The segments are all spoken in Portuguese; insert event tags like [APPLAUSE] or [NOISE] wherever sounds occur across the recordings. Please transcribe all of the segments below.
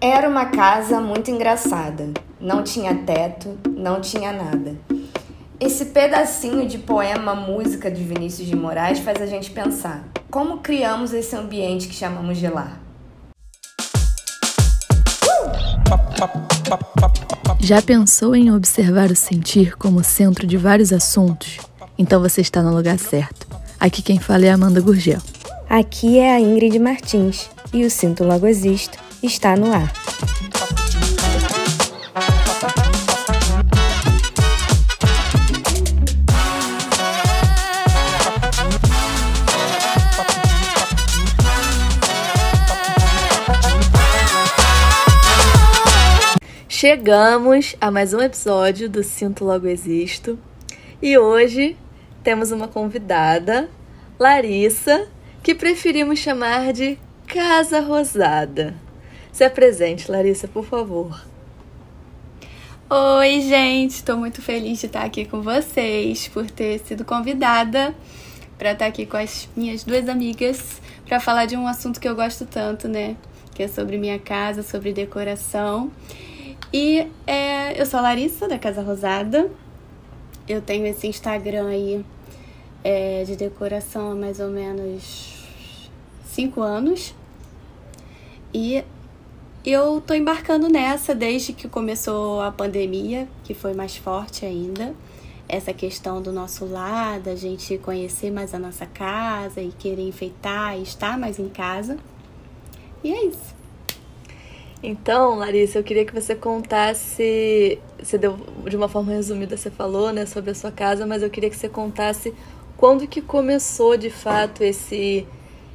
Era uma casa muito engraçada. Não tinha teto, não tinha nada. Esse pedacinho de poema música de Vinícius de Moraes faz a gente pensar: como criamos esse ambiente que chamamos de lar? Já pensou em observar o sentir como centro de vários assuntos? Então você está no lugar certo. Aqui quem fala é Amanda Gurgel. Aqui é a Ingrid Martins e o Sinto Logo Existo está no ar. Chegamos a mais um episódio do Sinto Logo Existo e hoje temos uma convidada, Larissa, que preferimos chamar de Casa Rosada. Se apresente, Larissa, por favor. Oi, gente, estou muito feliz de estar aqui com vocês, por ter sido convidada para estar aqui com as minhas duas amigas para falar de um assunto que eu gosto tanto, né? Que é sobre minha casa, sobre decoração. E é, eu sou a Larissa, da Casa Rosada. Eu tenho esse Instagram aí é, de decoração há mais ou menos cinco anos. E eu tô embarcando nessa desde que começou a pandemia, que foi mais forte ainda. Essa questão do nosso lar, da gente conhecer mais a nossa casa e querer enfeitar e estar mais em casa. E é isso. Então, Larissa, eu queria que você contasse. Você deu de uma forma resumida, você falou, né, sobre a sua casa, mas eu queria que você contasse quando que começou de fato esse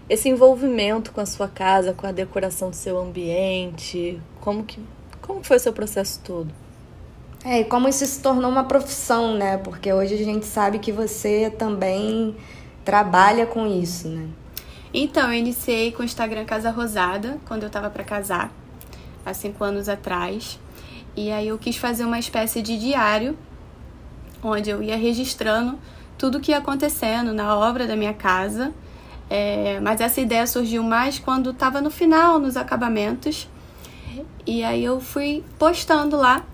esse envolvimento com a sua casa, com a decoração do seu ambiente, como que como foi o seu processo todo? É, e como isso se tornou uma profissão, né? Porque hoje a gente sabe que você também trabalha com isso, né? Então, eu iniciei com o Instagram Casa Rosada, quando eu tava para casar há cinco anos atrás. E aí eu quis fazer uma espécie de diário, onde eu ia registrando tudo que ia acontecendo na obra da minha casa. É, mas essa ideia surgiu mais quando estava no final, nos acabamentos. E aí eu fui postando lá,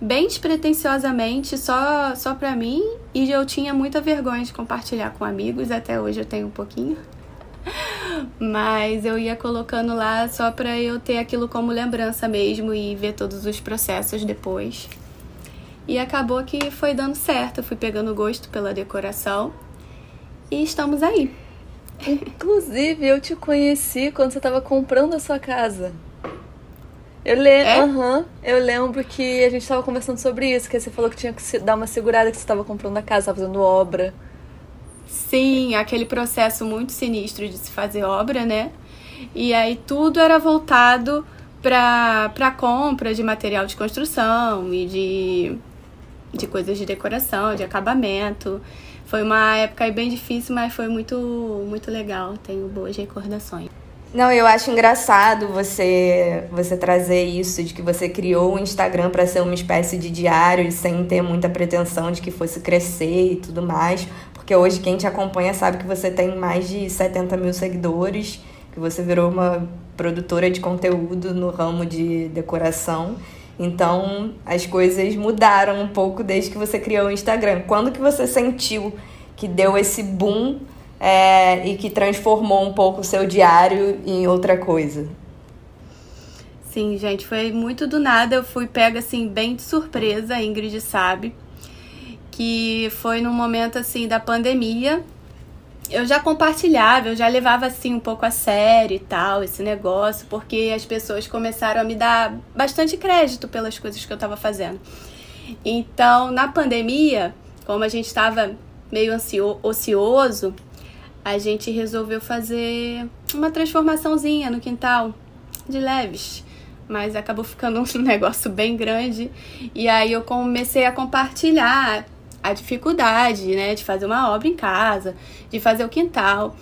bem despretensiosamente, só, só pra mim. E eu tinha muita vergonha de compartilhar com amigos, até hoje eu tenho um pouquinho. [LAUGHS] Mas eu ia colocando lá só para eu ter aquilo como lembrança mesmo e ver todos os processos depois. E acabou que foi dando certo, eu fui pegando gosto pela decoração e estamos aí. Inclusive, eu te conheci quando você estava comprando a sua casa. Eu, le é? uhum, eu lembro que a gente estava conversando sobre isso, que você falou que tinha que dar uma segurada que você estava comprando a casa, estava fazendo obra. Sim, aquele processo muito sinistro de se fazer obra, né? E aí tudo era voltado para compra de material de construção e de, de coisas de decoração, de acabamento. Foi uma época bem difícil, mas foi muito, muito legal. Tenho boas recordações. Não, eu acho engraçado você você trazer isso de que você criou o Instagram para ser uma espécie de diário sem ter muita pretensão de que fosse crescer e tudo mais, porque hoje quem te acompanha sabe que você tem mais de 70 mil seguidores, que você virou uma produtora de conteúdo no ramo de decoração. Então as coisas mudaram um pouco desde que você criou o Instagram. Quando que você sentiu que deu esse boom é, e que transformou um pouco o seu diário em outra coisa? Sim, gente, foi muito do nada. Eu fui pega assim bem de surpresa, a Ingrid sabe que foi num momento assim da pandemia. Eu já compartilhava, eu já levava assim um pouco a sério e tal esse negócio, porque as pessoas começaram a me dar bastante crédito pelas coisas que eu estava fazendo. Então, na pandemia, como a gente estava meio ocioso, a gente resolveu fazer uma transformaçãozinha no quintal, de leves mas acabou ficando um [LAUGHS] negócio bem grande. E aí eu comecei a compartilhar a dificuldade, né, de fazer uma obra em casa, de fazer o quintal.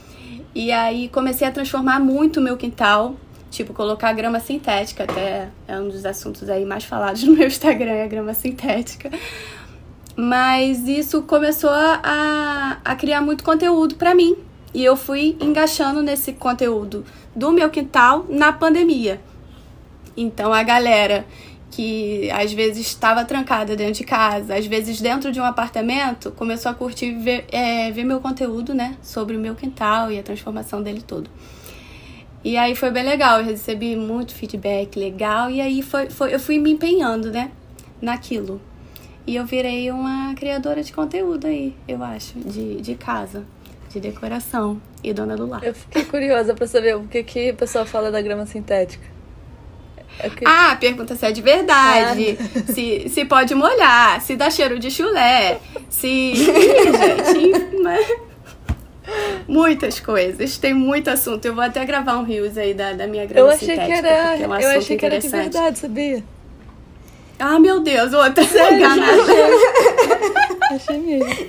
E aí comecei a transformar muito o meu quintal, tipo colocar grama sintética, até é um dos assuntos aí mais falados [LAUGHS] no meu Instagram, é a grama sintética. Mas isso começou a, a criar muito conteúdo para mim. E eu fui engaixando nesse conteúdo do meu quintal na pandemia. Então a galera que às vezes estava trancada dentro de casa, às vezes dentro de um apartamento, começou a curtir ver, é, ver meu conteúdo, né? Sobre o meu quintal e a transformação dele todo. E aí foi bem legal, eu recebi muito feedback legal e aí foi, foi, eu fui me empenhando, né? Naquilo. E eu virei uma criadora de conteúdo aí, eu acho, de, de casa, de decoração e dona do lar. Eu fiquei curiosa para saber o que, que o pessoal fala da grama sintética. É ah, pergunta se é de verdade, ah. se, se pode molhar, se dá cheiro de chulé, se. [LAUGHS] gente, mas... Muitas coisas, tem muito assunto. Eu vou até gravar um rios aí da, da minha grama eu achei Que era, é um eu achei que era de verdade, sabia? Ah, meu Deus, outra Sério, [LAUGHS] achei mesmo.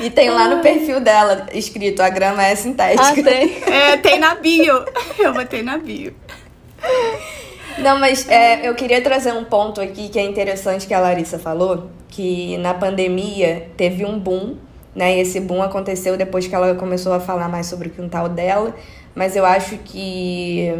E tem lá no perfil dela escrito: a grama é sintética. Ah, tem? É, tem na bio. Eu botei na bio. Não, mas é, eu queria trazer um ponto aqui que é interessante que a Larissa falou, que na pandemia teve um boom, né? E esse boom aconteceu depois que ela começou a falar mais sobre o quintal dela, mas eu acho que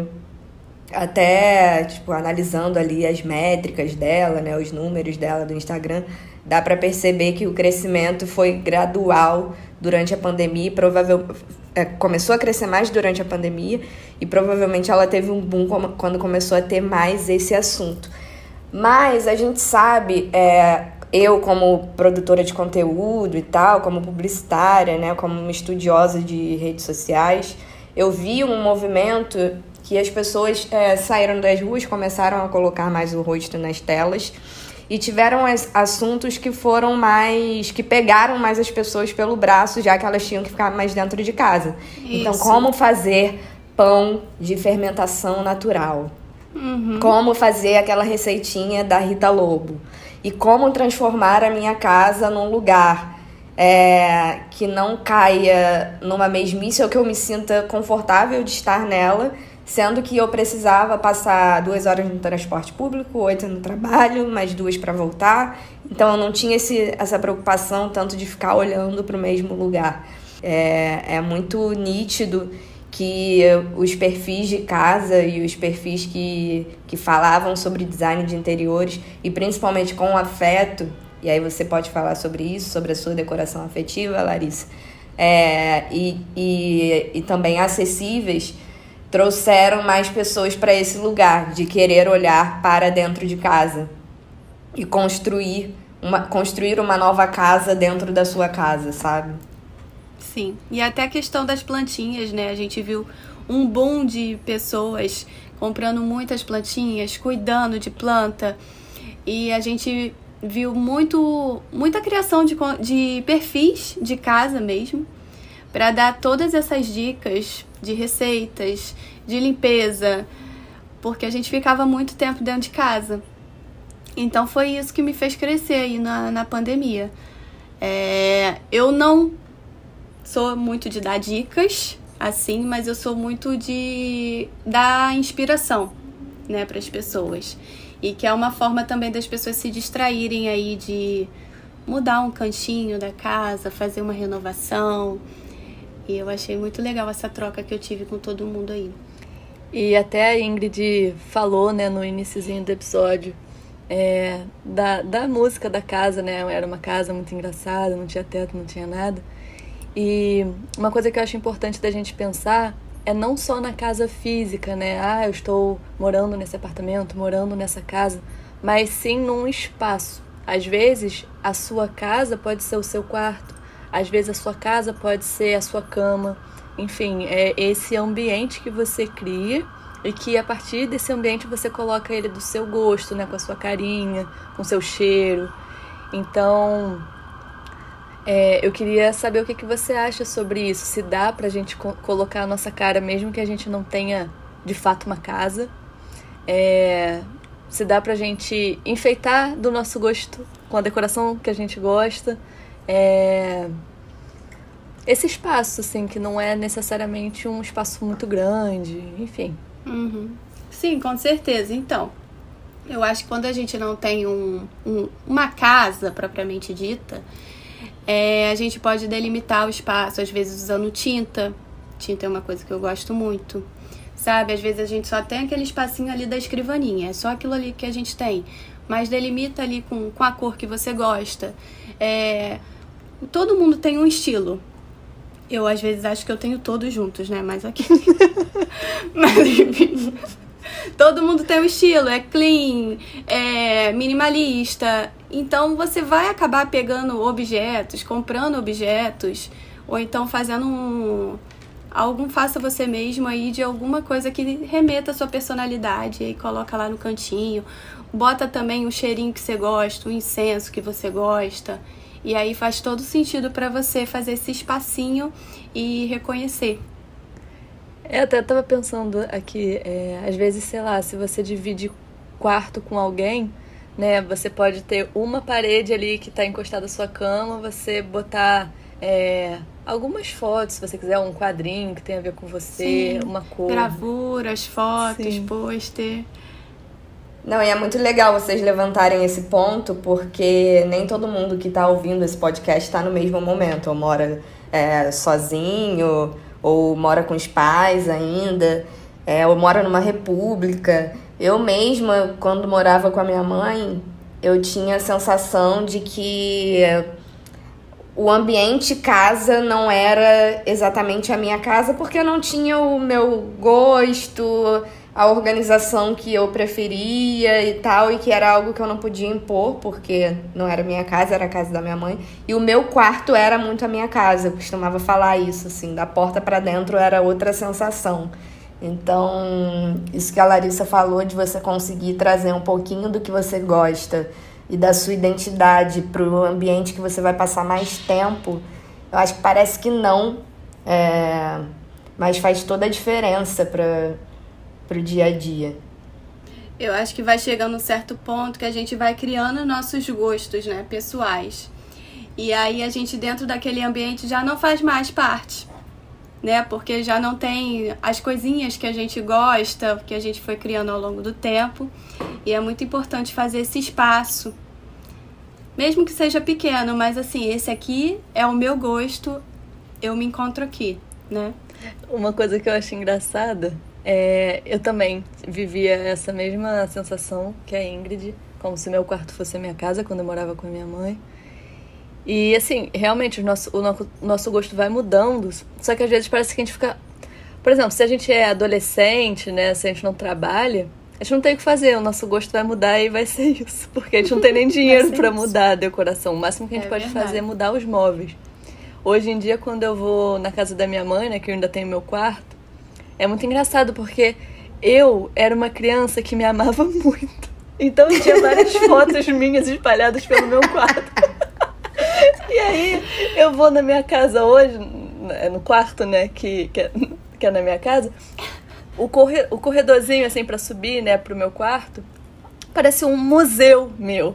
até, tipo, analisando ali as métricas dela, né, os números dela do Instagram, dá para perceber que o crescimento foi gradual durante a pandemia e provavelmente é, começou a crescer mais durante a pandemia e provavelmente ela teve um boom quando começou a ter mais esse assunto. Mas a gente sabe, é, eu como produtora de conteúdo e tal, como publicitária, né, como uma estudiosa de redes sociais, eu vi um movimento que as pessoas é, saíram das ruas, começaram a colocar mais o rosto nas telas e tiveram assuntos que foram mais. que pegaram mais as pessoas pelo braço, já que elas tinham que ficar mais dentro de casa. Então, Isso. Então, como fazer pão de fermentação natural? Uhum. Como fazer aquela receitinha da Rita Lobo? E como transformar a minha casa num lugar é, que não caia numa mesmice ou que eu me sinta confortável de estar nela sendo que eu precisava passar duas horas no transporte público, oito no trabalho, mais duas para voltar. Então eu não tinha esse, essa preocupação tanto de ficar olhando para o mesmo lugar. É, é muito nítido que os perfis de casa e os perfis que, que falavam sobre design de interiores e principalmente com afeto, e aí você pode falar sobre isso, sobre a sua decoração afetiva, Larissa, é, e, e, e também acessíveis trouxeram mais pessoas para esse lugar de querer olhar para dentro de casa e construir uma, construir uma nova casa dentro da sua casa, sabe? Sim. E até a questão das plantinhas, né? A gente viu um boom de pessoas comprando muitas plantinhas, cuidando de planta. E a gente viu muito muita criação de, de perfis de casa mesmo para dar todas essas dicas de receitas, de limpeza, porque a gente ficava muito tempo dentro de casa. Então foi isso que me fez crescer aí na, na pandemia. É, eu não sou muito de dar dicas, assim, mas eu sou muito de dar inspiração, né, para as pessoas. E que é uma forma também das pessoas se distraírem aí de mudar um cantinho da casa, fazer uma renovação, e eu achei muito legal essa troca que eu tive com todo mundo aí. E até a Ingrid falou, né, no iníciozinho do episódio, é, da, da música da casa, né? Era uma casa muito engraçada, não tinha teto, não tinha nada. E uma coisa que eu acho importante da gente pensar é não só na casa física, né? Ah, eu estou morando nesse apartamento, morando nessa casa, mas sim num espaço. Às vezes, a sua casa pode ser o seu quarto, às vezes a sua casa pode ser a sua cama. Enfim, é esse ambiente que você cria e que a partir desse ambiente você coloca ele do seu gosto, né, com a sua carinha, com o seu cheiro. Então, é, eu queria saber o que, que você acha sobre isso. Se dá pra gente co colocar a nossa cara, mesmo que a gente não tenha de fato uma casa. É, se dá pra gente enfeitar do nosso gosto com a decoração que a gente gosta é, esse espaço, assim, que não é necessariamente um espaço muito grande, enfim. Uhum. Sim, com certeza. Então, eu acho que quando a gente não tem um, um uma casa propriamente dita, é, a gente pode delimitar o espaço, às vezes usando tinta. Tinta é uma coisa que eu gosto muito. sabe? Às vezes a gente só tem aquele espacinho ali da escrivaninha, é só aquilo ali que a gente tem. Mas delimita ali com, com a cor que você gosta. É, todo mundo tem um estilo. Eu, às vezes, acho que eu tenho todos juntos, né? Mas aqui. [LAUGHS] Mas, enfim. Todo mundo tem um estilo, é clean, é minimalista. Então você vai acabar pegando objetos, comprando objetos, ou então fazendo um, algum faça você mesmo aí de alguma coisa que remeta à sua personalidade e coloca lá no cantinho. Bota também o cheirinho que você gosta, o incenso que você gosta. E aí faz todo sentido para você fazer esse espacinho e reconhecer. Eu até tava pensando aqui, é, às vezes, sei lá, se você divide quarto com alguém, né, você pode ter uma parede ali que está encostada à sua cama, você botar é, algumas fotos, se você quiser, um quadrinho que tenha a ver com você, Sim. uma cor. Gravuras, fotos, pôster. Não, e é muito legal vocês levantarem esse ponto, porque nem todo mundo que está ouvindo esse podcast está no mesmo momento, ou mora é, sozinho, ou mora com os pais ainda, é, ou mora numa república. Eu mesma, quando morava com a minha mãe, eu tinha a sensação de que o ambiente casa não era exatamente a minha casa, porque eu não tinha o meu gosto, a organização que eu preferia e tal, e que era algo que eu não podia impor, porque não era minha casa, era a casa da minha mãe. E o meu quarto era muito a minha casa, eu costumava falar isso, assim, da porta para dentro era outra sensação. Então, isso que a Larissa falou de você conseguir trazer um pouquinho do que você gosta e da sua identidade para o ambiente que você vai passar mais tempo, eu acho que parece que não, é... mas faz toda a diferença para pro dia a dia. Eu acho que vai chegando um certo ponto que a gente vai criando nossos gostos, né, pessoais. E aí a gente dentro daquele ambiente já não faz mais parte, né? Porque já não tem as coisinhas que a gente gosta, que a gente foi criando ao longo do tempo. E é muito importante fazer esse espaço. Mesmo que seja pequeno, mas assim, esse aqui é o meu gosto, eu me encontro aqui, né? Uma coisa que eu acho engraçada é, eu também vivia essa mesma sensação que a Ingrid, como se meu quarto fosse a minha casa quando eu morava com a minha mãe. E assim, realmente o nosso, o nosso, gosto vai mudando, só que às vezes parece que a gente fica. Por exemplo, se a gente é adolescente, né, se a gente não trabalha, a gente não tem o que fazer, o nosso gosto vai mudar e vai [LAUGHS] ser isso, porque a gente não tem nem [LAUGHS] dinheiro para mudar a decoração. O máximo que a gente é pode verdade. fazer é mudar os móveis. Hoje em dia, quando eu vou na casa da minha mãe, né, que eu ainda tenho meu quarto, é muito engraçado porque eu era uma criança que me amava [LAUGHS] muito. Então tinha várias [LAUGHS] fotos minhas espalhadas pelo meu quarto. e aí eu vou na minha casa hoje, no quarto, né, que, que, é, que é na minha casa, o, corre, o corredorzinho assim para subir, né, pro meu quarto, parece um museu meu.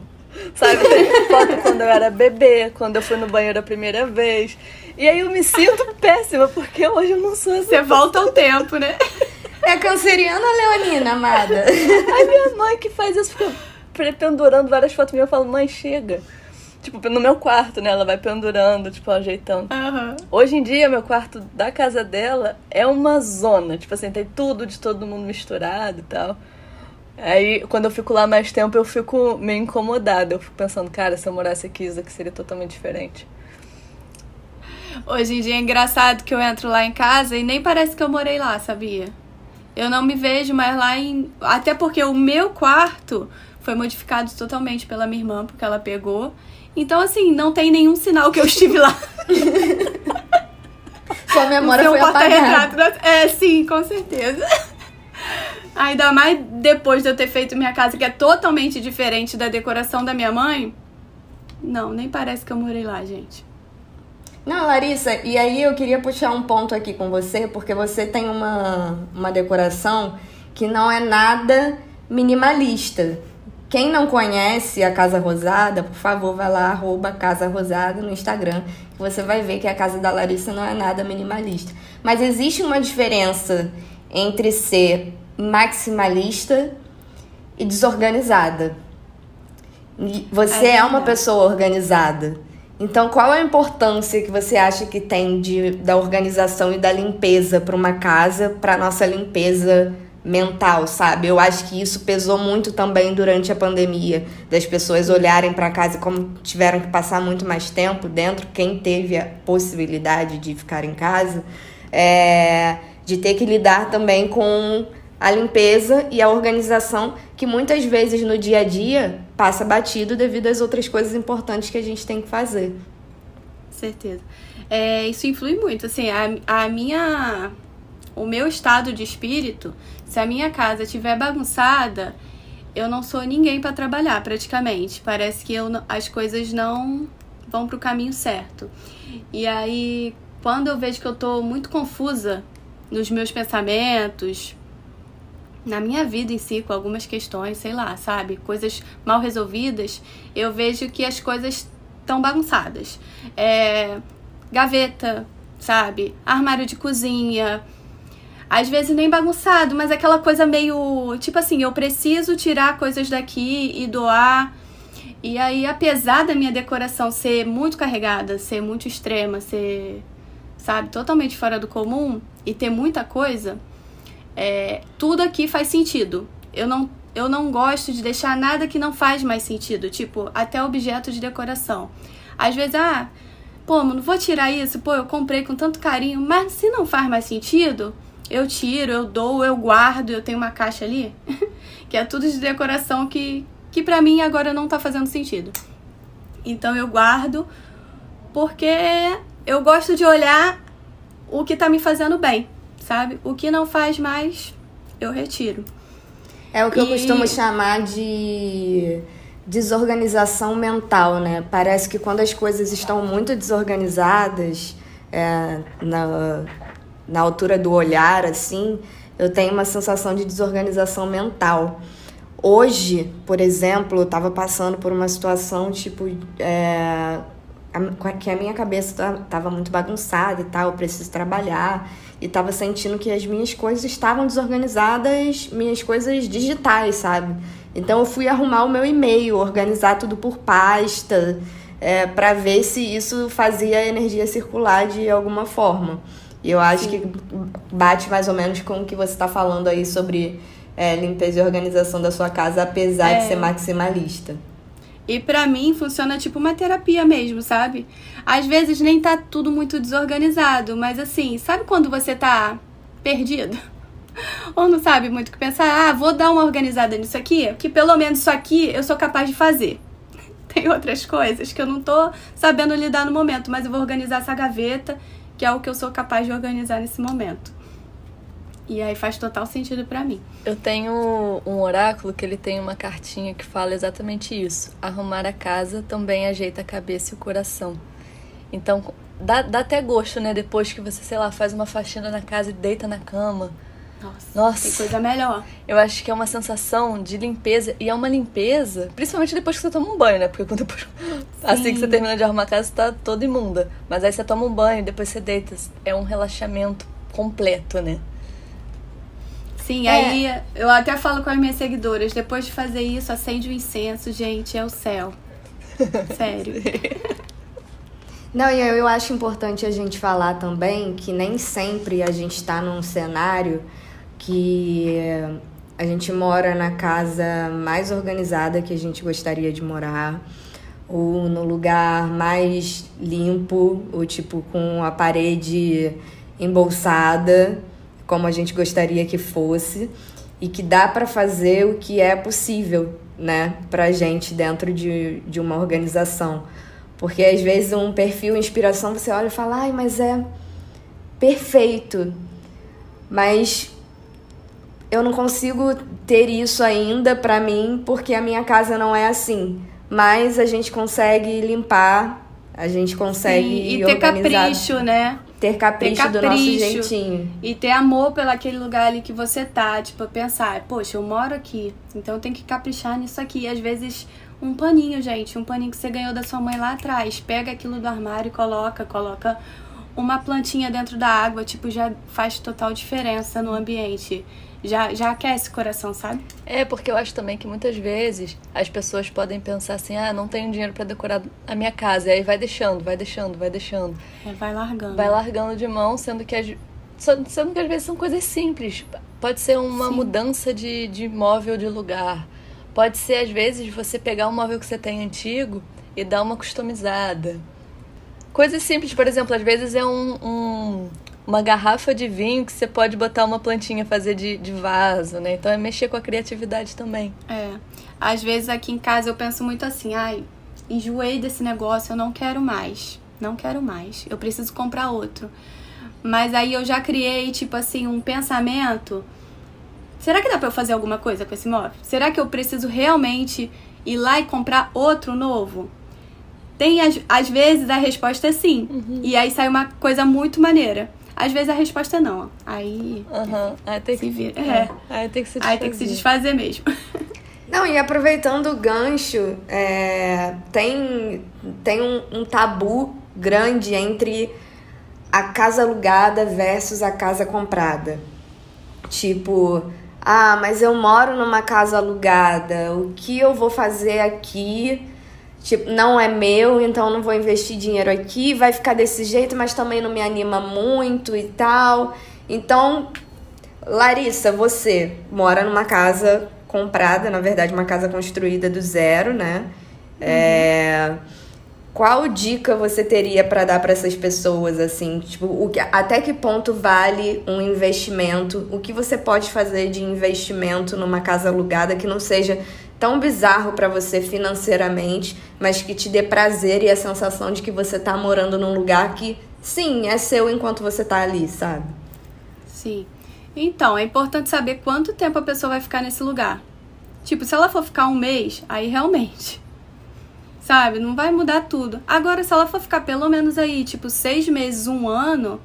Sabe? Tem foto quando eu era bebê, quando eu fui no banheiro a primeira vez. E aí eu me sinto [LAUGHS] péssima, porque hoje eu não sou essa Você volta ao tempo, né? É canceriana leonina, amada? A minha mãe que faz isso, fica pendurando várias fotos minhas. Eu falo, mãe, chega. Tipo, no meu quarto, né? Ela vai pendurando, tipo, ajeitando. Uhum. Hoje em dia, meu quarto da casa dela é uma zona. Tipo assim, tem tudo de todo mundo misturado e tal. Aí, quando eu fico lá mais tempo, eu fico meio incomodada. Eu fico pensando, cara, se eu morasse aqui, isso aqui seria totalmente diferente. Hoje em dia é engraçado que eu entro lá em casa e nem parece que eu morei lá, sabia? Eu não me vejo mais lá em. Até porque o meu quarto foi modificado totalmente pela minha irmã, porque ela pegou. Então, assim, não tem nenhum sinal que eu estive lá. [LAUGHS] Sua memória foi apagada. É, sim, com certeza. Ainda mais depois de eu ter feito minha casa, que é totalmente diferente da decoração da minha mãe. Não, nem parece que eu morei lá, gente. Não, Larissa, e aí eu queria puxar um ponto aqui com você, porque você tem uma, uma decoração que não é nada minimalista. Quem não conhece a Casa Rosada, por favor, vai lá, arroba Casa Rosada no Instagram, que você vai ver que a casa da Larissa não é nada minimalista. Mas existe uma diferença entre ser maximalista e desorganizada. Você é, é uma pessoa organizada. Então, qual a importância que você acha que tem de, da organização e da limpeza para uma casa, para nossa limpeza mental, sabe? Eu acho que isso pesou muito também durante a pandemia, das pessoas olharem para casa como tiveram que passar muito mais tempo dentro, quem teve a possibilidade de ficar em casa, é, de ter que lidar também com a limpeza e a organização que muitas vezes no dia a dia passa batido devido às outras coisas importantes que a gente tem que fazer. Certeza. É, isso influi muito, assim, a, a minha o meu estado de espírito, se a minha casa estiver bagunçada, eu não sou ninguém para trabalhar praticamente. Parece que eu, as coisas não vão para o caminho certo. E aí, quando eu vejo que eu tô muito confusa nos meus pensamentos, na minha vida em si, com algumas questões, sei lá, sabe? Coisas mal resolvidas, eu vejo que as coisas estão bagunçadas. É, gaveta, sabe? Armário de cozinha, às vezes nem bagunçado, mas aquela coisa meio. Tipo assim, eu preciso tirar coisas daqui e doar. E aí, apesar da minha decoração ser muito carregada, ser muito extrema, ser, sabe, totalmente fora do comum e ter muita coisa, é, tudo aqui faz sentido. Eu não, eu não gosto de deixar nada que não faz mais sentido, tipo, até objeto de decoração. Às vezes, ah, pô, não vou tirar isso, pô, eu comprei com tanto carinho, mas se não faz mais sentido, eu tiro, eu dou, eu guardo, eu tenho uma caixa ali, [LAUGHS] que é tudo de decoração que, que pra mim agora não tá fazendo sentido. Então eu guardo porque eu gosto de olhar o que tá me fazendo bem, sabe? O que não faz mais, eu retiro. É o que e... eu costumo chamar de desorganização mental, né? Parece que quando as coisas estão muito desorganizadas, é, na, na altura do olhar, assim, eu tenho uma sensação de desorganização mental. Hoje, por exemplo, eu estava passando por uma situação tipo. É, que a minha cabeça estava muito bagunçada e tal, eu preciso trabalhar. E estava sentindo que as minhas coisas estavam desorganizadas, minhas coisas digitais, sabe? Então eu fui arrumar o meu e-mail, organizar tudo por pasta, é, para ver se isso fazia a energia circular de alguma forma. E eu acho Sim. que bate mais ou menos com o que você está falando aí sobre é, limpeza e organização da sua casa, apesar é. de ser maximalista. E para mim funciona tipo uma terapia mesmo, sabe? Às vezes nem tá tudo muito desorganizado, mas assim, sabe quando você tá perdido? [LAUGHS] Ou não sabe muito o que pensar, ah, vou dar uma organizada nisso aqui, que pelo menos isso aqui eu sou capaz de fazer. [LAUGHS] Tem outras coisas que eu não tô sabendo lidar no momento, mas eu vou organizar essa gaveta que é o que eu sou capaz de organizar nesse momento. E aí faz total sentido para mim. Eu tenho um oráculo que ele tem uma cartinha que fala exatamente isso. Arrumar a casa também ajeita a cabeça e o coração. Então, dá, dá até gosto, né? Depois que você, sei lá, faz uma faxina na casa e deita na cama nossa, Nossa, tem coisa melhor. Eu acho que é uma sensação de limpeza. E é uma limpeza, principalmente depois que você toma um banho, né? Porque quando depois, [LAUGHS] assim que você termina de arrumar a casa, você tá toda imunda. Mas aí você toma um banho, depois você deita. É um relaxamento completo, né? Sim, é. aí eu até falo com as minhas seguidoras, depois de fazer isso, acende o incenso, gente, é o céu. [LAUGHS] Sério. Não, e eu, eu acho importante a gente falar também que nem sempre a gente está num cenário que a gente mora na casa mais organizada que a gente gostaria de morar, ou no lugar mais limpo, ou tipo com a parede embolsada, como a gente gostaria que fosse, e que dá para fazer o que é possível, né, pra gente dentro de, de uma organização. Porque às vezes um perfil inspiração você olha e fala, ai, mas é perfeito. Mas eu não consigo ter isso ainda para mim porque a minha casa não é assim. Mas a gente consegue limpar, a gente consegue Sim, e ter organizar, capricho, né? Ter capricho, ter capricho do nosso jeitinho. E ter amor pelaquele lugar ali que você tá, tipo, pensar, poxa, eu moro aqui, então eu tenho que caprichar nisso aqui. E às vezes um paninho, gente, um paninho que você ganhou da sua mãe lá atrás, pega aquilo do armário e coloca, coloca uma plantinha dentro da água, tipo, já faz total diferença no ambiente. Já, já aquece o coração, sabe? É, porque eu acho também que muitas vezes as pessoas podem pensar assim: ah, não tenho dinheiro para decorar a minha casa. E aí vai deixando, vai deixando, vai deixando. É, vai largando. Vai largando de mão, sendo que, as, sendo que às vezes são coisas simples. Pode ser uma Sim. mudança de, de móvel de lugar. Pode ser, às vezes, você pegar um móvel que você tem antigo e dar uma customizada. Coisas simples, por exemplo, às vezes é um, um, uma garrafa de vinho que você pode botar uma plantinha, fazer de, de vaso, né? Então é mexer com a criatividade também. É. Às vezes aqui em casa eu penso muito assim, ai, enjoei desse negócio, eu não quero mais. Não quero mais. Eu preciso comprar outro. Mas aí eu já criei, tipo assim, um pensamento. Será que dá pra eu fazer alguma coisa com esse móvel? Será que eu preciso realmente ir lá e comprar outro novo? Tem, às, às vezes, a resposta é sim. Uhum. E aí sai uma coisa muito maneira. Às vezes a resposta é não. Aí. Uhum. Aí tem que, vira. É. Aí tem que se desfazer. Aí tem que se desfazer mesmo. [LAUGHS] Não, e aproveitando o gancho, é, tem, tem um, um tabu grande entre a casa alugada versus a casa comprada. Tipo, ah, mas eu moro numa casa alugada, o que eu vou fazer aqui? Tipo, não é meu, então não vou investir dinheiro aqui, vai ficar desse jeito, mas também não me anima muito e tal. Então, Larissa, você mora numa casa comprada, na verdade, uma casa construída do zero, né? Uhum. É... Qual dica você teria para dar para essas pessoas assim, tipo, o que, até que ponto vale um investimento? O que você pode fazer de investimento numa casa alugada que não seja tão bizarro para você financeiramente, mas que te dê prazer e a sensação de que você tá morando num lugar que, sim, é seu enquanto você tá ali, sabe? Sim. Então, é importante saber quanto tempo a pessoa vai ficar nesse lugar. Tipo, se ela for ficar um mês, aí realmente. [LAUGHS] Sabe? Não vai mudar tudo. Agora, se ela for ficar pelo menos aí, tipo, seis meses, um ano,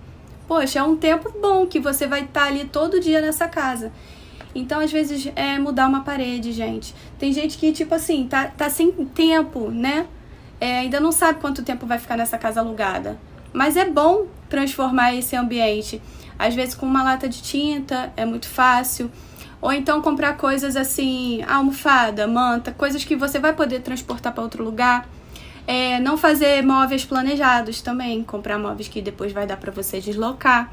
poxa, é um tempo bom que você vai estar tá ali todo dia nessa casa. Então, às vezes, é mudar uma parede, gente. Tem gente que, tipo assim, tá, tá sem tempo, né? É, ainda não sabe quanto tempo vai ficar nessa casa alugada. Mas é bom transformar esse ambiente. Às vezes, com uma lata de tinta, é muito fácil. Ou então comprar coisas assim, almofada, manta, coisas que você vai poder transportar para outro lugar. É, não fazer móveis planejados também, comprar móveis que depois vai dar para você deslocar.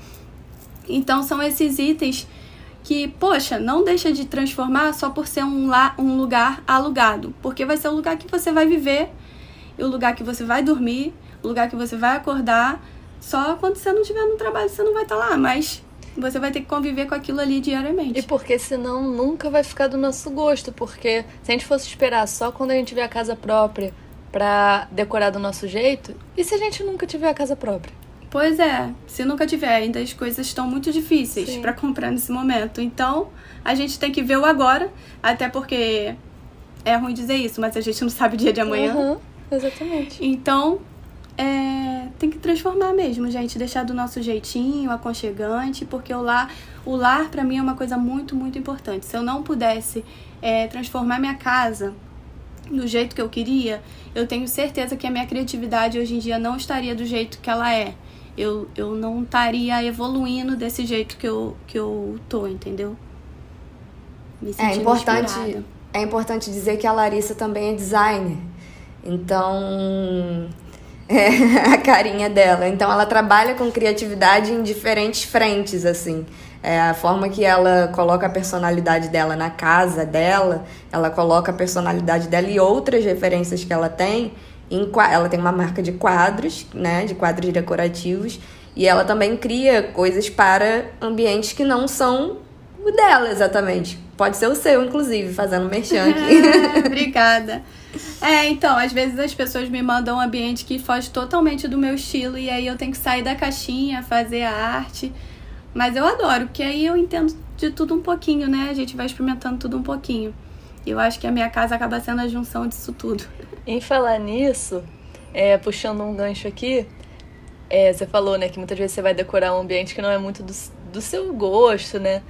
Então são esses itens que, poxa, não deixa de transformar só por ser um, la um lugar alugado, porque vai ser o lugar que você vai viver, o lugar que você vai dormir, o lugar que você vai acordar. Só quando você não estiver no trabalho você não vai estar tá lá, mas você vai ter que conviver com aquilo ali diariamente. E porque senão nunca vai ficar do nosso gosto, porque se a gente fosse esperar só quando a gente tiver a casa própria para decorar do nosso jeito, e se a gente nunca tiver a casa própria? Pois é, se nunca tiver, ainda as coisas estão muito difíceis para comprar nesse momento. Então, a gente tem que ver o agora, até porque é ruim dizer isso, mas a gente não sabe o dia de amanhã. Uhum, exatamente. Então, é, tem que transformar mesmo, gente, deixar do nosso jeitinho, aconchegante, porque o lar, o lar para mim é uma coisa muito, muito importante. Se eu não pudesse é, transformar minha casa do jeito que eu queria, eu tenho certeza que a minha criatividade hoje em dia não estaria do jeito que ela é eu, eu não estaria evoluindo desse jeito que eu, que eu tô, entendeu? Me é importante inspirada. É importante dizer que a Larissa também é designer. Então, [LAUGHS] é a carinha dela. Então, ela trabalha com criatividade em diferentes frentes, assim. É a forma que ela coloca a personalidade dela na casa dela, ela coloca a personalidade dela e outras referências que ela tem em, ela tem uma marca de quadros, né, de quadros decorativos, e ela também cria coisas para ambientes que não são o dela exatamente. Pode ser o seu, inclusive, fazendo merchan aqui. [LAUGHS] [LAUGHS] Obrigada. É, então, às vezes as pessoas me mandam um ambiente que foge totalmente do meu estilo e aí eu tenho que sair da caixinha, fazer a arte. Mas eu adoro, porque aí eu entendo de tudo um pouquinho, né? A gente vai experimentando tudo um pouquinho. Eu acho que a minha casa acaba sendo a junção disso tudo. Em falar nisso, é, puxando um gancho aqui, é, você falou, né, que muitas vezes você vai decorar um ambiente que não é muito do, do seu gosto, né?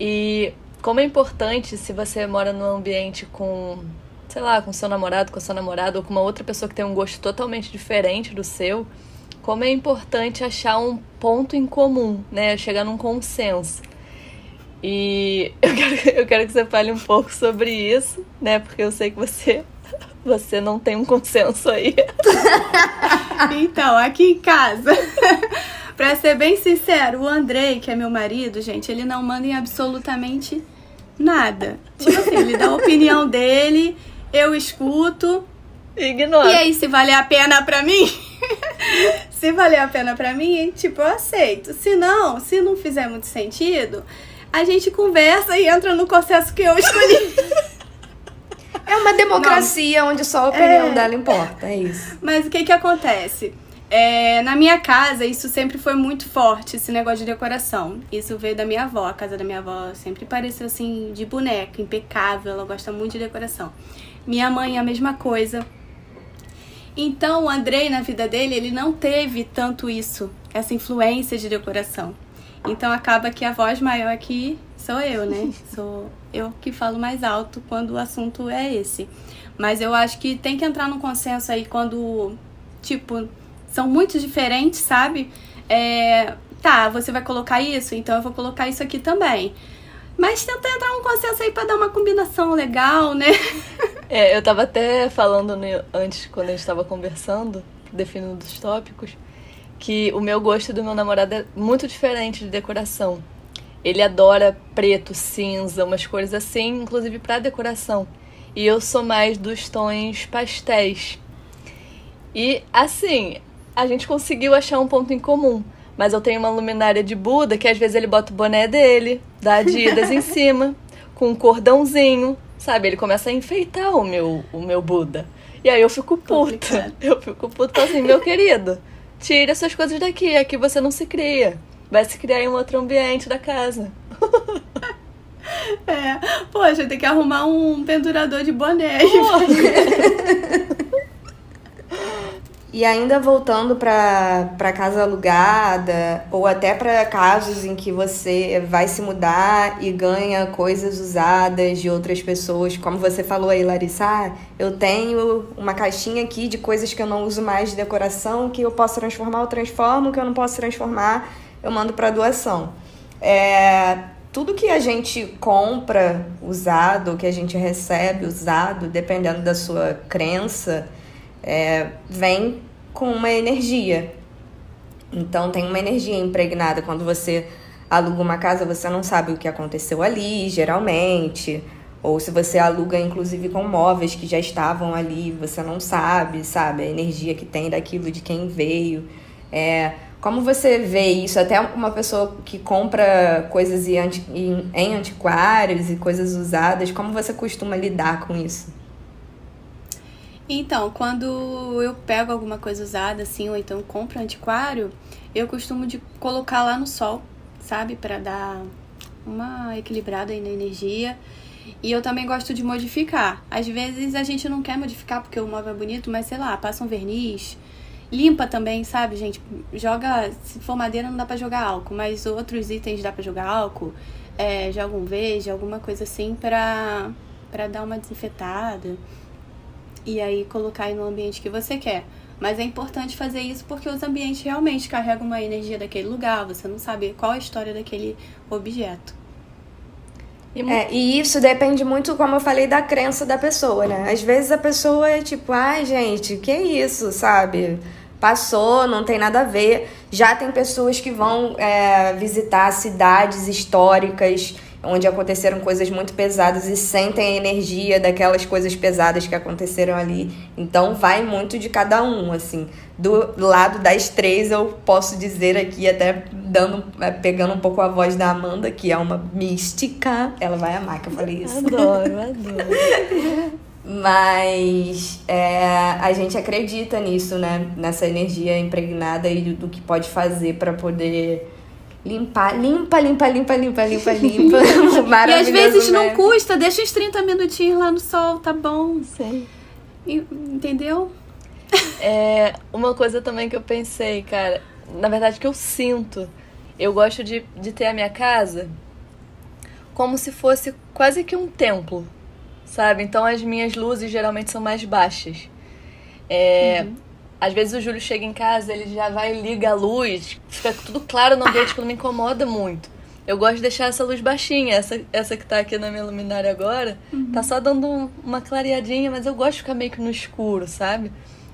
E como é importante se você mora num ambiente com, sei lá, com seu namorado, com sua namorada ou com uma outra pessoa que tem um gosto totalmente diferente do seu, como é importante achar um ponto em comum, né? Chegar num consenso. E [LAUGHS] eu quero, eu quero que você fale um pouco sobre isso, né? Porque eu sei que você, [LAUGHS] você não tem um consenso aí. [LAUGHS] então, aqui em casa, pra ser bem sincero, o Andrei, que é meu marido, gente, ele não manda em absolutamente nada. Tipo assim, ele dá a opinião dele, eu escuto. Ignora. E aí, se valer a pena pra mim, se valer a pena pra mim, tipo, eu aceito. Se não, se não fizer muito sentido, a gente conversa e entra no processo que eu escolhi. É uma democracia não. onde só a opinião é... dela importa, é isso. Mas o que que acontece? É, na minha casa, isso sempre foi muito forte, esse negócio de decoração. Isso veio da minha avó. A casa da minha avó sempre pareceu assim, de boneca, impecável. Ela gosta muito de decoração. Minha mãe, a mesma coisa. Então, o Andrei, na vida dele, ele não teve tanto isso, essa influência de decoração. Então, acaba que a voz maior aqui sou eu, né? [LAUGHS] Sou eu que falo mais alto quando o assunto é esse. Mas eu acho que tem que entrar no consenso aí quando, tipo, são muito diferentes, sabe? É, tá, você vai colocar isso, então eu vou colocar isso aqui também. Mas tenta entrar num consenso aí pra dar uma combinação legal, né? [LAUGHS] É, eu tava até falando antes, quando a gente tava conversando, definindo os tópicos, que o meu gosto do meu namorado é muito diferente de decoração. Ele adora preto, cinza, umas cores assim, inclusive para decoração. E eu sou mais dos tons pastéis. E assim, a gente conseguiu achar um ponto em comum. Mas eu tenho uma luminária de Buda que às vezes ele bota o boné dele, da Adidas em [LAUGHS] cima, com um cordãozinho, sabe? Ele começa a enfeitar o meu, o meu Buda. E aí eu fico puta. Eu fico puta assim, meu querido, tira essas coisas daqui, aqui você não se cria. Vai se criar em um outro ambiente da casa. [LAUGHS] É, poxa, tem que arrumar um pendurador de boné. [LAUGHS] E ainda voltando para casa alugada, ou até para casos em que você vai se mudar e ganha coisas usadas de outras pessoas, como você falou aí, Larissa, ah, eu tenho uma caixinha aqui de coisas que eu não uso mais de decoração, que eu posso transformar, eu transformo, que eu não posso transformar, eu mando para doação. É, tudo que a gente compra usado, que a gente recebe usado, dependendo da sua crença, é, vem com uma energia. Então tem uma energia impregnada quando você aluga uma casa, você não sabe o que aconteceu ali, geralmente. Ou se você aluga, inclusive, com móveis que já estavam ali, você não sabe, sabe? A energia que tem daquilo, de quem veio. É, como você vê isso? Até uma pessoa que compra coisas em antiquários e coisas usadas, como você costuma lidar com isso? Então, quando eu pego alguma coisa usada, assim, ou então compro antiquário, eu costumo de colocar lá no sol, sabe? para dar uma equilibrada aí na energia. E eu também gosto de modificar. Às vezes a gente não quer modificar porque o móvel é bonito, mas sei lá, passa um verniz. Limpa também, sabe, gente? Joga. Se for madeira, não dá pra jogar álcool, mas outros itens dá pra jogar álcool. É, joga um verde, alguma coisa assim pra, pra dar uma desinfetada e aí colocar aí no ambiente que você quer. Mas é importante fazer isso porque os ambientes realmente carregam uma energia daquele lugar, você não sabe qual a história daquele objeto. E, é, e isso depende muito, como eu falei, da crença da pessoa, né? Às vezes a pessoa é tipo, ai gente, que isso, sabe? Passou, não tem nada a ver. Já tem pessoas que vão é, visitar cidades históricas onde aconteceram coisas muito pesadas e sentem a energia daquelas coisas pesadas que aconteceram ali. Então vai muito de cada um, assim. Do lado das três eu posso dizer aqui, até dando, é, pegando um pouco a voz da Amanda, que é uma mística. Ela vai amar que eu falei isso. Adoro, [LAUGHS] adoro. Mas é, a gente acredita nisso, né? Nessa energia impregnada e do, do que pode fazer para poder limpar, limpa, limpa, limpa, limpa, limpa, limpa. [LAUGHS] e às vezes não custa, deixa uns 30 minutinhos lá no sol, tá bom. Sei. Entendeu? É, uma coisa também que eu pensei, cara, na verdade que eu sinto, eu gosto de, de ter a minha casa como se fosse quase que um templo, sabe? Então as minhas luzes geralmente são mais baixas. É, uhum. Às vezes o Júlio chega em casa, ele já vai e liga a luz, fica tudo claro no ambiente que não me incomoda muito. Eu gosto de deixar essa luz baixinha, essa, essa que tá aqui na minha luminária agora, uhum. tá só dando uma clareadinha, mas eu gosto de ficar meio que no escuro, sabe?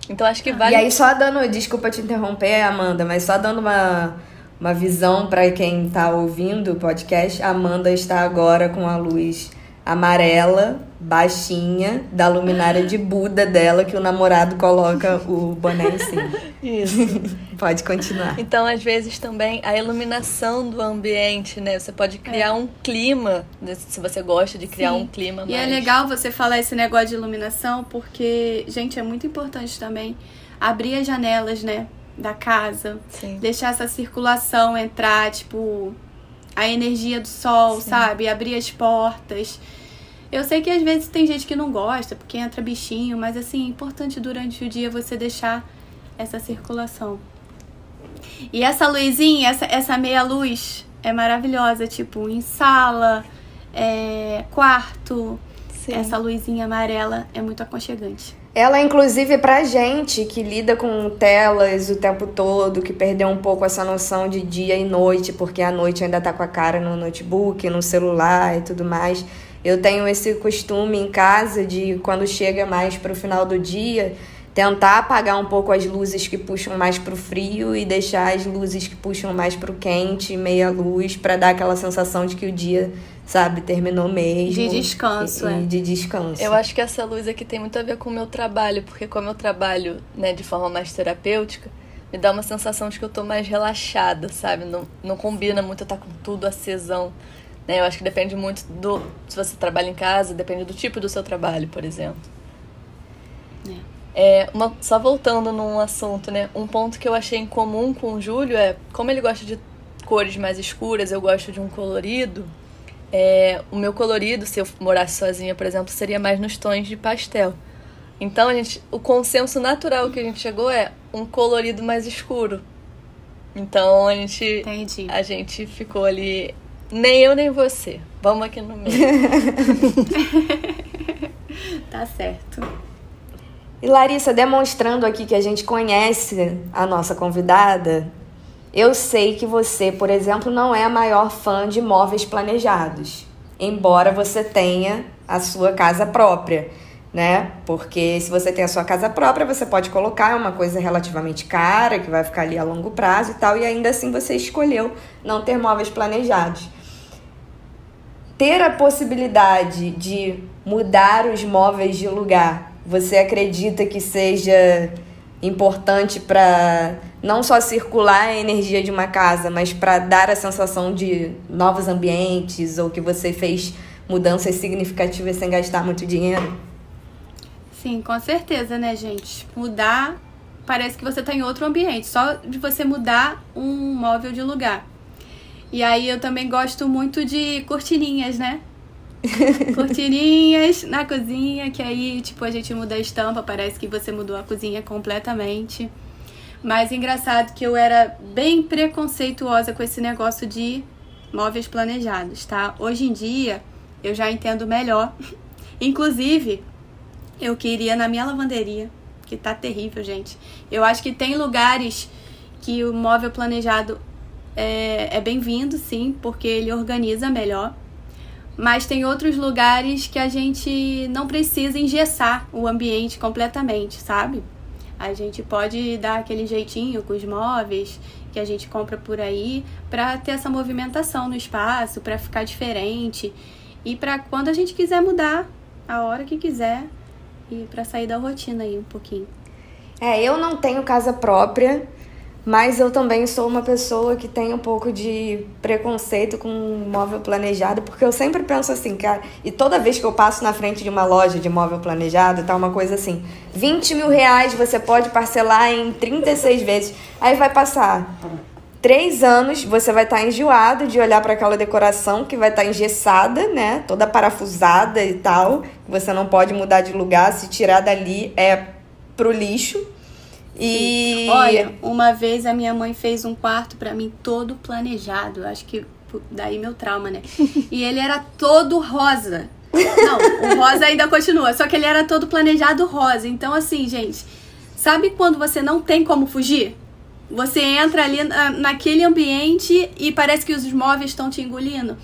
Então acho que vale. E aí, só dando, desculpa te interromper, Amanda, mas só dando uma, uma visão para quem tá ouvindo o podcast, a Amanda está agora com a luz amarela, baixinha, da luminária de Buda dela, que o namorado coloca o boné em cima. Isso. [LAUGHS] pode continuar. Então, às vezes também a iluminação do ambiente, né? Você pode criar é. um clima, né? se você gosta de criar Sim. um clima E é é legal você falar esse negócio de iluminação, porque, gente, é muito importante também abrir as janelas, né? Da casa. Sim. Deixar essa circulação entrar, tipo, a energia do sol, Sim. sabe? Abrir as portas. Eu sei que às vezes tem gente que não gosta, porque entra bichinho, mas assim, é importante durante o dia você deixar essa circulação. E essa luzinha, essa, essa meia luz é maravilhosa, tipo, em sala, é, quarto. Sim. Essa luzinha amarela é muito aconchegante. Ela, inclusive, pra gente que lida com telas o tempo todo, que perdeu um pouco essa noção de dia e noite, porque a noite ainda tá com a cara no notebook, no celular e tudo mais. Eu tenho esse costume em casa de, quando chega mais pro final do dia, tentar apagar um pouco as luzes que puxam mais pro frio e deixar as luzes que puxam mais pro quente, meia luz, para dar aquela sensação de que o dia sabe, terminou mesmo. De descanso, e, é. De descanso. Eu acho que essa luz aqui tem muito a ver com o meu trabalho, porque como eu trabalho, né, de forma mais terapêutica, me dá uma sensação de que eu tô mais relaxada, sabe? Não, não combina muito eu estar tá com tudo acesão. Né? Eu acho que depende muito do. Se você trabalha em casa, depende do tipo do seu trabalho, por exemplo. É. É, uma, só voltando num assunto, né? Um ponto que eu achei em comum com o Júlio é, como ele gosta de cores mais escuras, eu gosto de um colorido. É, o meu colorido, se eu morasse sozinha, por exemplo, seria mais nos tons de pastel. Então, a gente, o consenso natural que a gente chegou é um colorido mais escuro. Então, a gente, Entendi. a gente ficou ali, nem eu nem você. Vamos aqui no meio. [LAUGHS] tá certo. E Larissa, demonstrando aqui que a gente conhece a nossa convidada, eu sei que você, por exemplo, não é a maior fã de móveis planejados, embora você tenha a sua casa própria, né? Porque se você tem a sua casa própria, você pode colocar uma coisa relativamente cara, que vai ficar ali a longo prazo e tal, e ainda assim você escolheu não ter móveis planejados. Ter a possibilidade de mudar os móveis de lugar, você acredita que seja importante para não só circular a energia de uma casa, mas para dar a sensação de novos ambientes ou que você fez mudanças significativas sem gastar muito dinheiro? Sim, com certeza, né, gente? Mudar parece que você está em outro ambiente, só de você mudar um móvel de lugar. E aí eu também gosto muito de cortininhas, né? [LAUGHS] cortininhas na cozinha, que aí, tipo, a gente muda a estampa, parece que você mudou a cozinha completamente. Mas engraçado que eu era bem preconceituosa com esse negócio de móveis planejados, tá? Hoje em dia eu já entendo melhor. [LAUGHS] Inclusive, eu queria na minha lavanderia, que tá terrível, gente. Eu acho que tem lugares que o móvel planejado é, é bem-vindo, sim, porque ele organiza melhor. Mas tem outros lugares que a gente não precisa engessar o ambiente completamente, sabe? A gente pode dar aquele jeitinho com os móveis que a gente compra por aí para ter essa movimentação no espaço, para ficar diferente e para quando a gente quiser mudar, a hora que quiser e para sair da rotina aí um pouquinho. É, eu não tenho casa própria, mas eu também sou uma pessoa que tem um pouco de preconceito com móvel planejado, porque eu sempre penso assim, cara, e toda vez que eu passo na frente de uma loja de móvel planejado, tá uma coisa assim, 20 mil reais você pode parcelar em 36 vezes. Aí vai passar três anos, você vai estar tá enjoado de olhar para aquela decoração que vai estar tá engessada, né? Toda parafusada e tal. Você não pode mudar de lugar, se tirar dali é pro lixo. E olha, uma vez a minha mãe fez um quarto para mim todo planejado, acho que daí meu trauma, né? [LAUGHS] E ele era todo rosa. Não, o rosa ainda continua, só que ele era todo planejado rosa. Então assim, gente, sabe quando você não tem como fugir? Você entra ali na, naquele ambiente e parece que os móveis estão te engolindo.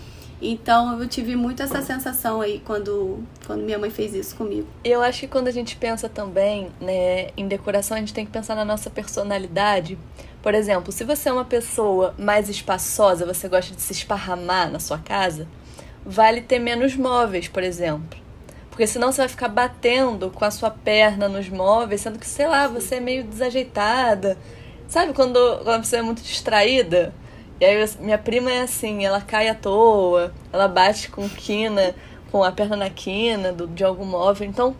Então eu tive muito essa sensação aí quando, quando minha mãe fez isso comigo. Eu acho que quando a gente pensa também né, em decoração, a gente tem que pensar na nossa personalidade. Por exemplo, se você é uma pessoa mais espaçosa, você gosta de se esparramar na sua casa, vale ter menos móveis, por exemplo. Porque senão você vai ficar batendo com a sua perna nos móveis, sendo que, sei lá, você é meio desajeitada. Sabe quando, quando você é muito distraída? E aí minha prima é assim, ela cai à toa, ela bate com quina, com a perna na quina do, de algum móvel. Então,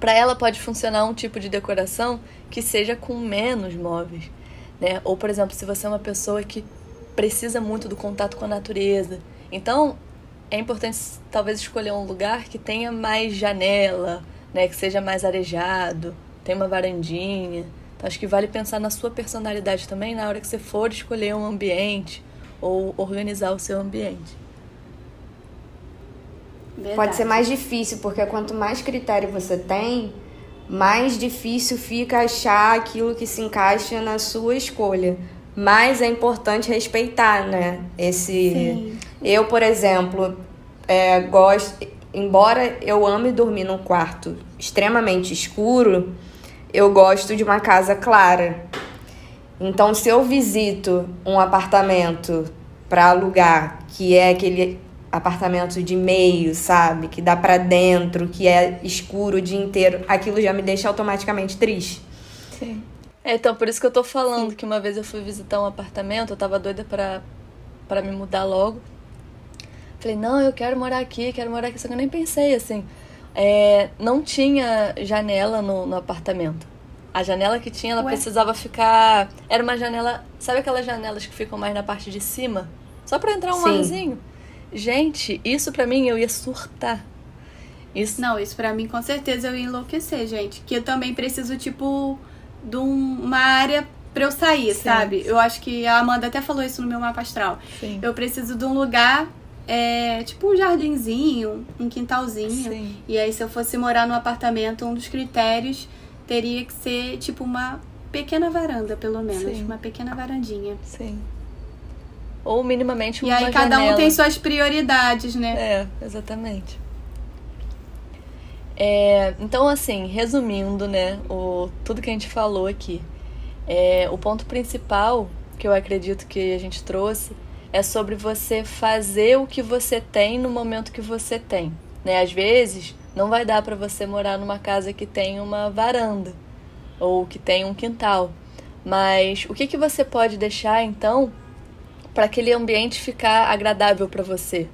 para ela pode funcionar um tipo de decoração que seja com menos móveis, né? Ou, por exemplo, se você é uma pessoa que precisa muito do contato com a natureza. Então, é importante talvez escolher um lugar que tenha mais janela, né, que seja mais arejado, tem uma varandinha. Então, acho que vale pensar na sua personalidade também na hora que você for escolher um ambiente ou organizar o seu ambiente. Verdade. Pode ser mais difícil, porque quanto mais critério você tem, mais difícil fica achar aquilo que se encaixa na sua escolha. Mas é importante respeitar, né? Esse. Sim. Eu, por exemplo, é, gosto. Embora eu ame dormir num quarto extremamente escuro, eu gosto de uma casa clara. Então, se eu visito um apartamento para alugar, que é aquele apartamento de meio, sabe, que dá para dentro, que é escuro o dia inteiro, aquilo já me deixa automaticamente triste. Sim. É, então, por isso que eu tô falando Sim. que uma vez eu fui visitar um apartamento, eu tava doida para para me mudar logo. Falei, não, eu quero morar aqui, quero morar aqui, só que eu nem pensei assim. É, não tinha janela no, no apartamento. A janela que tinha, ela Ué? precisava ficar. Era uma janela. Sabe aquelas janelas que ficam mais na parte de cima? Só para entrar um Sim. arzinho. Gente, isso para mim eu ia surtar. Isso... Não, isso para mim com certeza eu ia enlouquecer, gente. Que eu também preciso, tipo, de um, uma área pra eu sair, Sim. sabe? Eu acho que a Amanda até falou isso no meu mapa astral. Sim. Eu preciso de um lugar é, tipo um jardinzinho, um quintalzinho. Sim. E aí, se eu fosse morar no apartamento, um dos critérios teria que ser tipo uma pequena varanda, pelo menos. Sim. Uma pequena varandinha. Sim. Ou minimamente uma E aí cada janela. um tem suas prioridades, né? É, exatamente. É, então, assim, resumindo, né, o, tudo que a gente falou aqui, é, o ponto principal que eu acredito que a gente trouxe é sobre você fazer o que você tem no momento que você tem. Né? Às vezes, não vai dar para você morar numa casa que tem uma varanda ou que tem um quintal. Mas o que, que você pode deixar então para aquele ambiente ficar agradável para você?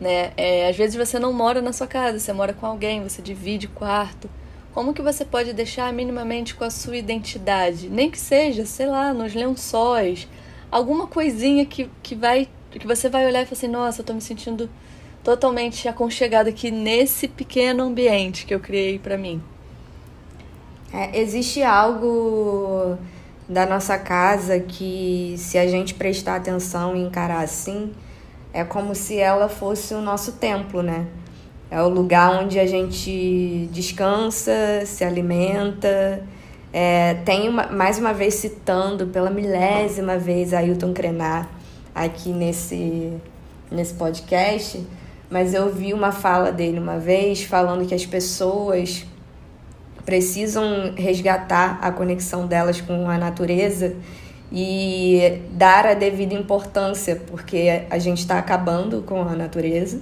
Né? É, às vezes você não mora na sua casa, você mora com alguém, você divide quarto. Como que você pode deixar minimamente com a sua identidade? Nem que seja, sei lá, nos lençóis, alguma coisinha que, que vai que você vai olhar e falar assim, nossa, eu tô me sentindo totalmente aconchegada aqui nesse pequeno ambiente que eu criei para mim. É, existe algo da nossa casa que, se a gente prestar atenção e encarar assim, é como se ela fosse o nosso templo, né? É o lugar onde a gente descansa, se alimenta, é, tem uma, mais uma vez citando pela milésima vez Ailton Krenar aqui nesse, nesse podcast, mas eu vi uma fala dele uma vez falando que as pessoas precisam resgatar a conexão delas com a natureza e dar a devida importância, porque a gente está acabando com a natureza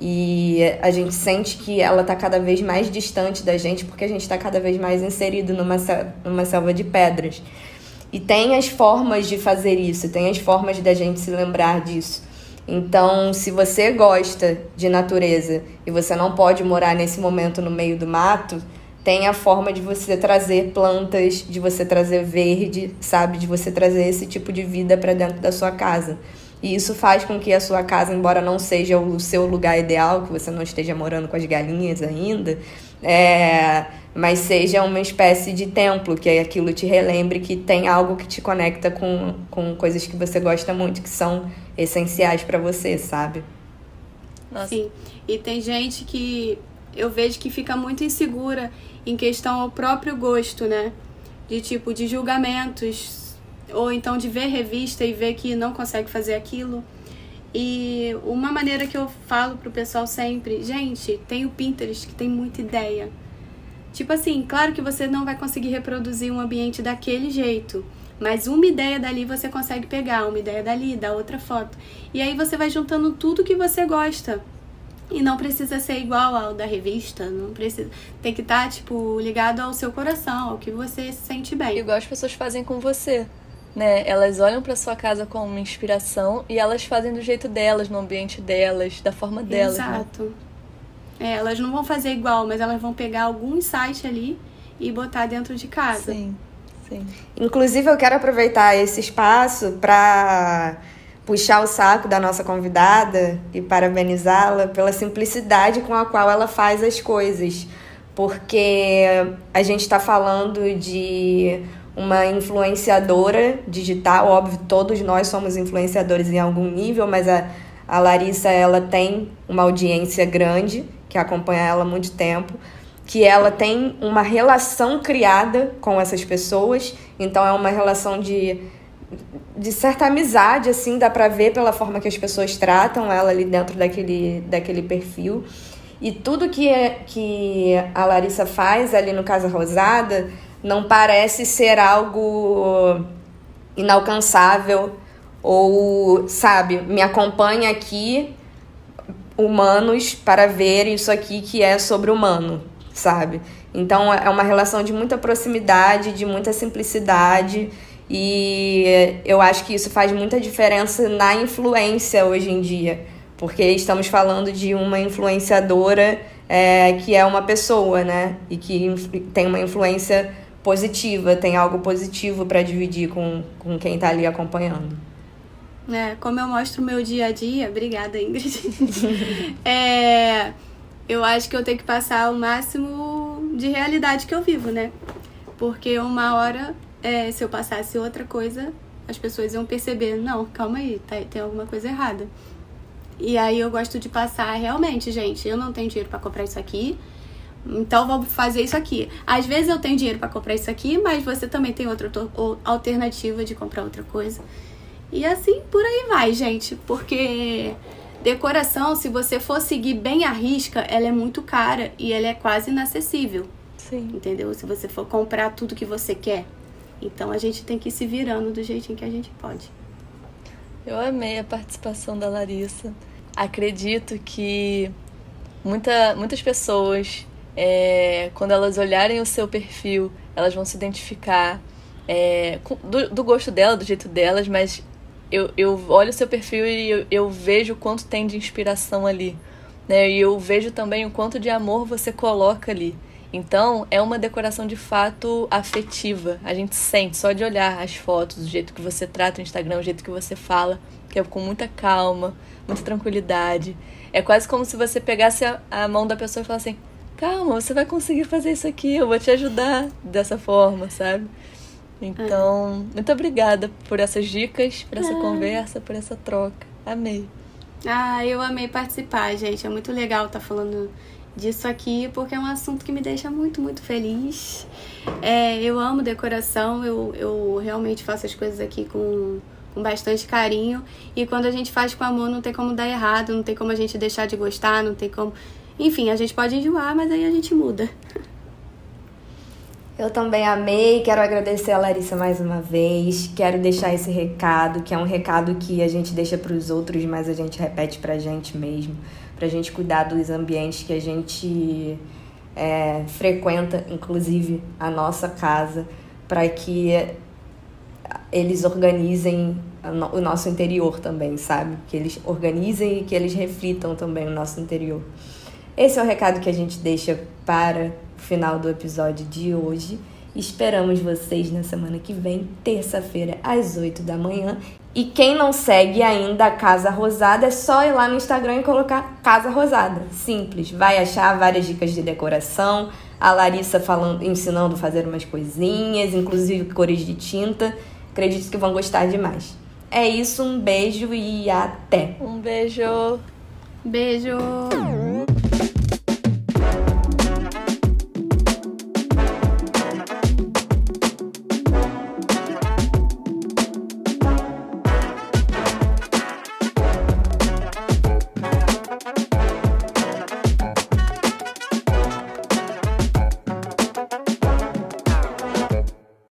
e a gente sente que ela está cada vez mais distante da gente porque a gente está cada vez mais inserido numa, numa selva de pedras. E tem as formas de fazer isso, tem as formas da gente se lembrar disso. Então, se você gosta de natureza e você não pode morar nesse momento no meio do mato, tem a forma de você trazer plantas, de você trazer verde, sabe? De você trazer esse tipo de vida para dentro da sua casa. E isso faz com que a sua casa, embora não seja o seu lugar ideal, que você não esteja morando com as galinhas ainda, é, mas seja uma espécie de templo, que aquilo te relembre que tem algo que te conecta com, com coisas que você gosta muito, que são essenciais para você, sabe? Nossa. Sim, e tem gente que eu vejo que fica muito insegura em questão ao próprio gosto, né? de tipo de julgamentos ou então de ver revista e ver que não consegue fazer aquilo. E uma maneira que eu falo pro pessoal sempre, gente, tem o Pinterest que tem muita ideia. Tipo assim, claro que você não vai conseguir reproduzir um ambiente daquele jeito, mas uma ideia dali você consegue pegar, uma ideia dali, da outra foto. E aí você vai juntando tudo que você gosta. E não precisa ser igual ao da revista, não precisa. Tem que estar, tá, tipo, ligado ao seu coração, ao que você se sente bem. Igual as pessoas fazem com você. Né? Elas olham para sua casa como uma inspiração e elas fazem do jeito delas, no ambiente delas, da forma delas. Né? Exato. Né? É, elas não vão fazer igual, mas elas vão pegar algum insight ali e botar dentro de casa. Sim, sim. Inclusive, eu quero aproveitar esse espaço para puxar o saco da nossa convidada e parabenizá-la pela simplicidade com a qual ela faz as coisas. Porque a gente está falando de uma influenciadora digital, óbvio, todos nós somos influenciadores em algum nível, mas a, a Larissa ela tem uma audiência grande que acompanha ela há muito tempo, que ela tem uma relação criada com essas pessoas, então é uma relação de de certa amizade, assim, dá pra ver pela forma que as pessoas tratam ela ali dentro daquele, daquele perfil. E tudo que, é, que a Larissa faz ali no Casa Rosada não parece ser algo inalcançável ou, sabe, me acompanha aqui humanos para ver isso aqui que é sobre humano, sabe? Então é uma relação de muita proximidade, de muita simplicidade e eu acho que isso faz muita diferença na influência hoje em dia, porque estamos falando de uma influenciadora é, que é uma pessoa, né? E que tem uma influência positiva, tem algo positivo para dividir com, com quem está ali acompanhando. É, como eu mostro o meu dia a dia, obrigada, Ingrid. [LAUGHS] é, eu acho que eu tenho que passar o máximo de realidade que eu vivo, né? Porque uma hora é, se eu passasse outra coisa, as pessoas iam perceber, não, calma aí, tá, tem alguma coisa errada. E aí eu gosto de passar realmente, gente, eu não tenho dinheiro para comprar isso aqui, então vamos fazer isso aqui. Às vezes eu tenho dinheiro para comprar isso aqui, mas você também tem outra alternativa de comprar outra coisa. E assim por aí vai, gente, porque decoração, se você for seguir bem a risca, ela é muito cara e ela é quase inacessível. Sim. Entendeu? Se você for comprar tudo que você quer. Então a gente tem que ir se virando do jeitinho que a gente pode. Eu amei a participação da Larissa. Acredito que muita, muitas pessoas, é, quando elas olharem o seu perfil, elas vão se identificar é, do, do, gosto dela, do jeito delas, mas eu, eu olho o seu perfil e eu, eu vejo o quanto tem de inspiração ali. Né? E eu vejo também o quanto de amor você coloca ali. Então, é uma decoração de fato afetiva. A gente sente só de olhar as fotos, o jeito que você trata o Instagram, o jeito que você fala, que é com muita calma, muita tranquilidade. É quase como se você pegasse a, a mão da pessoa e falasse assim: calma, você vai conseguir fazer isso aqui, eu vou te ajudar dessa forma, sabe? Então, é. muito obrigada por essas dicas, por essa é. conversa, por essa troca. Amei. Ah, eu amei participar, gente. É muito legal estar tá falando disso aqui, porque é um assunto que me deixa muito, muito feliz. É, eu amo decoração, eu, eu realmente faço as coisas aqui com, com bastante carinho. E quando a gente faz com amor, não tem como dar errado, não tem como a gente deixar de gostar, não tem como. Enfim, a gente pode enjoar, mas aí a gente muda. Eu também amei, quero agradecer a Larissa mais uma vez. Quero deixar esse recado, que é um recado que a gente deixa para os outros, mas a gente repete para a gente mesmo para a gente cuidar dos ambientes que a gente é, frequenta, inclusive a nossa casa, para que eles organizem o nosso interior também, sabe? Que eles organizem e que eles reflitam também o nosso interior. Esse é o recado que a gente deixa para o final do episódio de hoje. Esperamos vocês na semana que vem, terça-feira, às 8 da manhã. E quem não segue ainda a Casa Rosada, é só ir lá no Instagram e colocar Casa Rosada. Simples. Vai achar várias dicas de decoração. A Larissa falando, ensinando a fazer umas coisinhas, inclusive cores de tinta. Acredito que vão gostar demais. É isso, um beijo e até. Um beijo. Beijo.